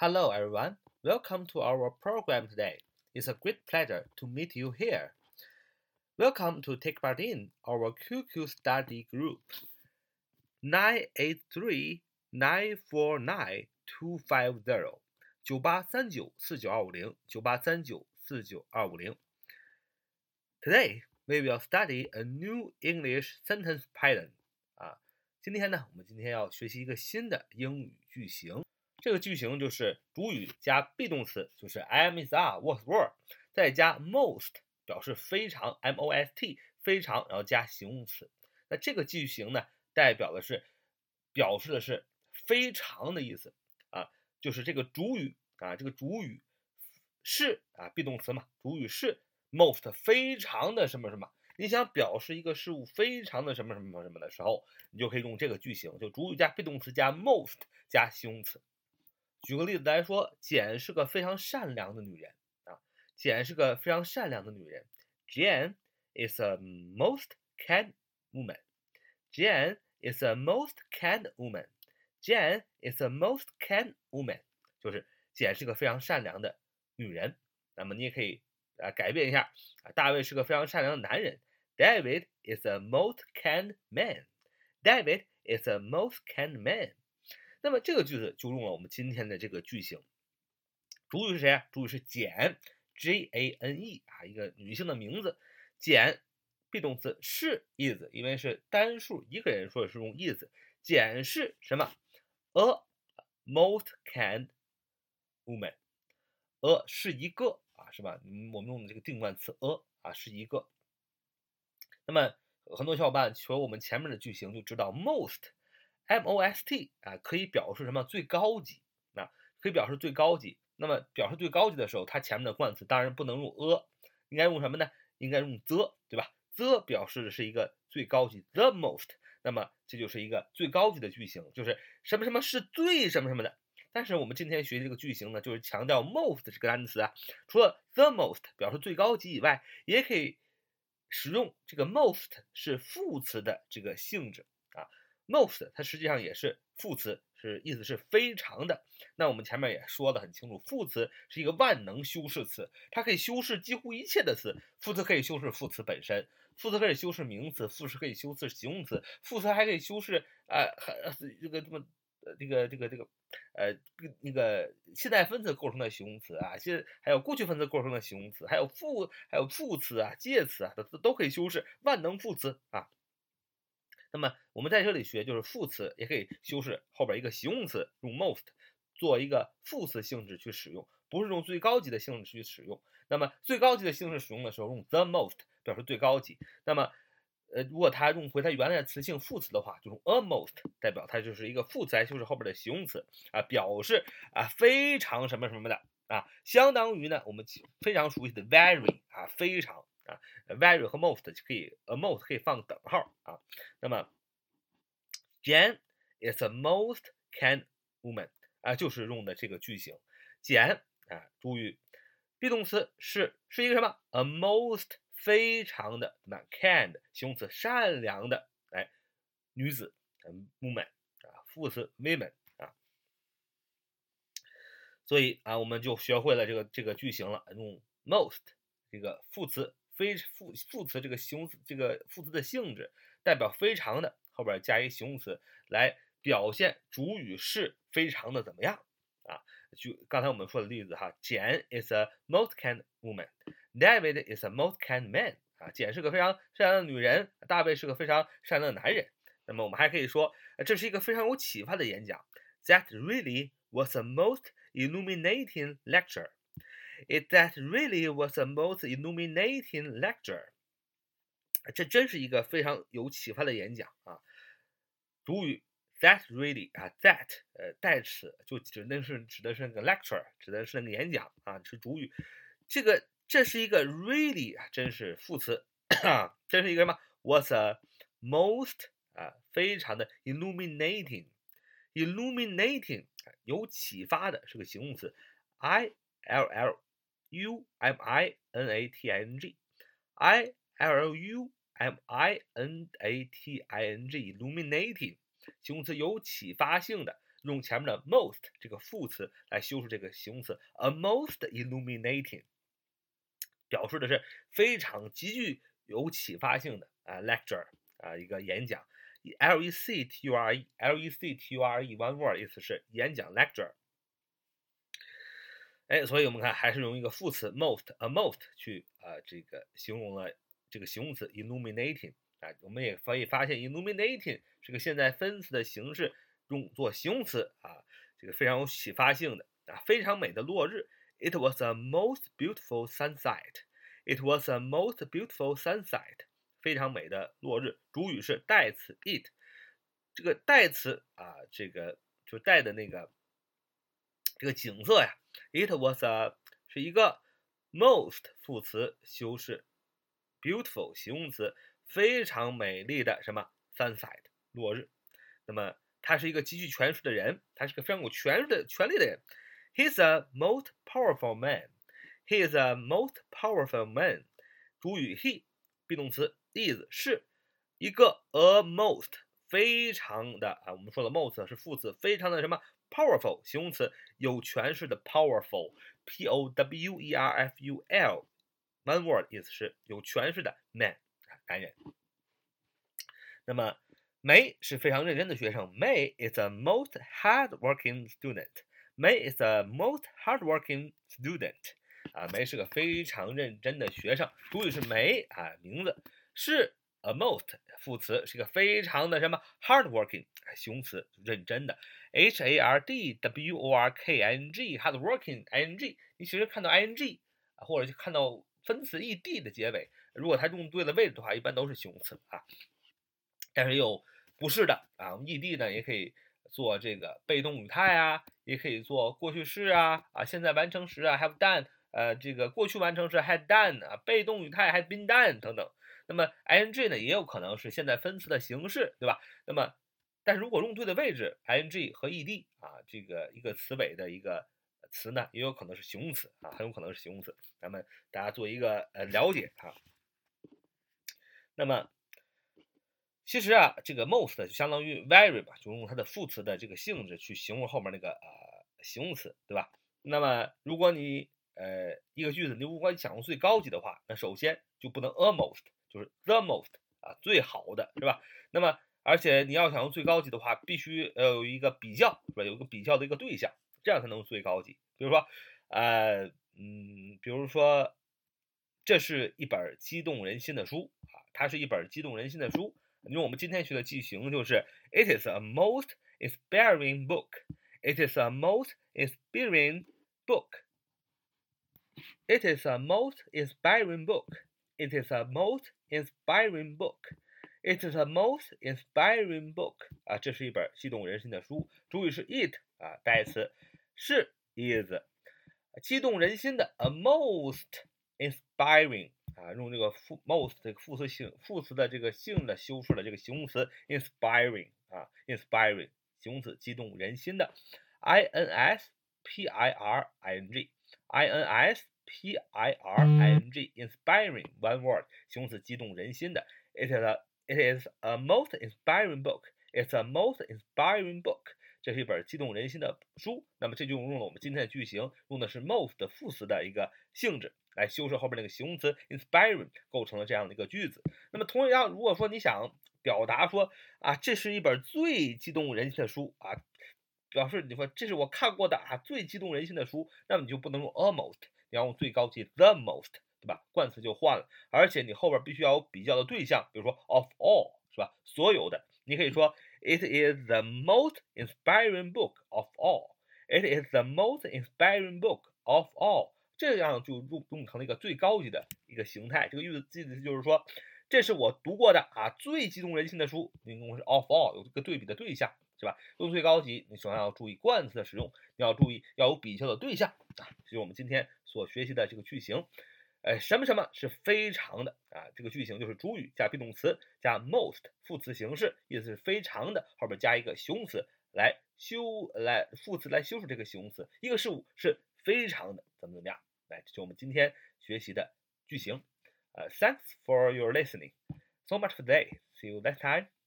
Hello, everyone. Welcome to our program today. It's a great pleasure to meet you here. Welcome to take part in our QQ study group. 983 949 250九八三九四九二五零九八三九四九二五零。Today we will study a new English sentence pattern. 啊，今天呢，我们今天要学习一个新的英语句型。 这个句型就是主语加 be 动词，就是 I am is are was were，再加 most 表示非常 m o s t 非常，然后加形容词。那这个句型呢，代表的是表示的是非常的意思啊，就是这个主语啊，这个主语是啊 be 动词嘛，主语是 most 非常的什么什么。你想表示一个事物非常的什么什么什么的时候，你就可以用这个句型，就主语加 be 动词加 most 加形容词。举个例子来说，简是个非常善良的女人啊。简是个非常善良的女人。Jane is a most kind woman. Jane is a most kind woman. Jane is a most kind woman. 就是简是个非常善良的女人。那么你也可以啊改变一下啊。大卫是个非常善良的男人。David is a most kind man. David is a most kind man. 那么这个句子就用了我们今天的这个句型，主语是谁啊？主语是简，J A N E 啊，一个女性的名字。简，be 动词是 is，因为是单数一个人，说的是用 is。简是什么？A most kind woman。A 是一个啊，是吧？我们用的这个定冠词 a 啊是一个。那么很多小伙伴学我们前面的句型就知道 most。Most 啊，可以表示什么？最高级啊，可以表示最高级。那么表示最高级的时候，它前面的冠词当然不能用 a，应该用什么呢？应该用 the，对吧？the 表示的是一个最高级，the most。那么这就是一个最高级的句型，就是什么什么是最什么什么的。但是我们今天学习这个句型呢，就是强调 most 这个单词啊，除了 the most 表示最高级以外，也可以使用这个 most 是副词的这个性质。Most 它实际上也是副词，是意思是非常的。那我们前面也说的很清楚，副词是一个万能修饰词，它可以修饰几乎一切的词。副词可以修饰副词本身，副词可以修饰名词，副词可以修饰形容词，副词还可以修饰呃，这个这么这个这个这个呃那个现在分词构成的形容词啊，现还有过去分词构成的形容词，还有副还有副词啊、介词啊，都都可以修饰万能副词啊。那么我们在这里学，就是副词也可以修饰后边一个形容词，用 most 做一个副词性质去使用，不是用最高级的性质去使用。那么最高级的性质使用的时候，用 the most 表示最高级。那么，呃，如果它用回它原来的词性副词的话，就用 a most 代表它就是一个副词来修饰后边的形容词啊，表示啊非常什么什么的啊，相当于呢我们非常熟悉的 very 啊非常。啊，very 和 most 就可以，a most 可以放等号啊。那么，Jane is a most kind woman 啊，就是用的这个句型。简啊，注意，be 动词是是一个什么？a most 非常的怎么 kind 形容词善良的哎女子，woman 啊，副词 women 啊。所以啊，我们就学会了这个这个句型了，用 most 这个副词。非副副词这个形容词这个副词的性质代表非常的，后边加一形容词来表现主语是非常的怎么样啊？就刚才我们说的例子哈，Jane is a most kind woman，David is a most kind man 啊，简是个非常善良的女人，大卫是个非常善良的男人。那么我们还可以说，这是一个非常有启发的演讲，That really was a most illuminating lecture。It that really was the most illuminating lecture。这真是一个非常有启发的演讲啊！主语 that really 啊，that 呃代词就指的是指的是那个 lecture，指的是那个演讲啊，是主语。这个这是一个 really 啊，真是副词啊，这是一个什么？Was a most 啊，非常的 illuminating，illuminating 有启发的是个形容词，I L L。U M I N A T I N G, I L U M I N A T I N G, illuminating，形容词有启发性的， 用前面的 most 这个副词来修饰这个形容词，a most illuminating，表示的是非常极具有启发性的啊 lecture 啊一个演讲，l e c t u r e，l e c t u r e，one word 意思是演讲 lecture。 哎，所以我们看还是用一个副词 most，a most 去啊这个形容了这个形容词 illuminating 啊，我们也可以发现 illuminating 是个现在分词的形式，用作形容词啊，这个非常有启发性的啊，非常美的落日，it was a most beautiful sunset，it was a most beautiful sunset，非常美的落日，主语是代词 it，这个代词啊，这个就带的那个这个景色呀。It was a 是一个 most 副词修饰，beautiful 形容词，非常美丽的什么 sunset 落日。那么他是一个极具权势的人，他是个非常有权势的权力的人。He's a most powerful man. He's a most powerful man. 主语 he，be 动词 is 是一个 a most 非常的啊，我们说的 most 是副词，非常的什么？Powerful 形容词，有权势的 powerful，p o w e r f u l，one word 意思是有权势的 man 男人。那么梅是非常认真的学生，May is a most hardworking student。May is a most hardworking student。啊，梅是个非常认真的学生。主语是梅啊，名字是 a most 副词，是一个非常的什么 hardworking 形容词，认真的。H A R D W O R K I N G hardworking I N G，你其实看到 I N G 啊，或者就看到分词 E D 的结尾，如果它用对了位置的话，一般都是形容词啊。但是有不是的啊我们，E D 呢也可以做这个被动语态啊，也可以做过去式啊啊，现在完成时啊 have done，呃，这个过去完成时 had done 啊，被动语态 had been done 等等。那么 I N G 呢也有可能是现在分词的形式，对吧？那么但是如果用对的位置，ing 和 ed 啊，这个一个词尾的一个词呢，也有可能是形容词啊，很有可能是形容词。咱们大家做一个呃了解啊。那么其实啊，这个 most 就相当于 very 吧，就用它的副词的这个性质去形容后面那个呃形容词，对吧？那么如果你呃一个句子，你如果想用最高级的话，那首先就不能 a most，就是 the most 啊，最好的是吧？那么而且你要想用最高级的话，必须呃有一个比较，是吧？有一个比较的一个对象，这样才能最高级。比如说，呃，嗯，比如说，这是一本激动人心的书啊，它是一本激动人心的书。用我们今天学的句型就是 It is a most inspiring book. It is a most inspiring book. It is a most inspiring book. It is a most inspiring book. It is a most inspiring book 啊，这是一本激动人心的书。主语是 it 啊，代词是 is，激动人心的 a most inspiring 啊，用这个副 most 这个副词性副词的这个性的修饰了这个形容词 inspiring 啊，inspiring 形容词激动人心的 i n s p i r i n g i n s p i r i n g inspiring one word 形容词激动人心的 it is a It is a most inspiring book. It's a most inspiring book. 这是一本激动人心的书。那么这就用了我们今天的句型，用的是 most 的副词的一个性质来修饰后边那个形容词 inspiring，构成了这样的一个句子。那么同样，如果说你想表达说啊，这是一本最激动人心的书啊，表示你说这是我看过的啊最激动人心的书，那么你就不能用 almost，你要用最高级 the most。对吧？冠词就换了，而且你后边必须要有比较的对象，比如说 of all，是吧？所有的，你可以说 It is the most inspiring book of all. It is the most inspiring book of all. 这样就用用成了一个最高级的一个形态。这个句子意思就是说，这是我读过的啊最激动人心的书。你用是 of all，有一个对比的对象，是吧？用最高级，你首先要注意冠词的使用，你要注意要有比较的对象啊。这是我们今天所学习的这个句型。哎，什么什么是非常的啊？这个句型就是主语加 be 动词加 most 副词形式，意思是非常的，后边加一个形容词来修来副词来修饰这个形容词。一个事物是非常的，怎么怎么样？来，这是我们今天学习的句型。呃，Thanks for your listening. So much for today. See you next time.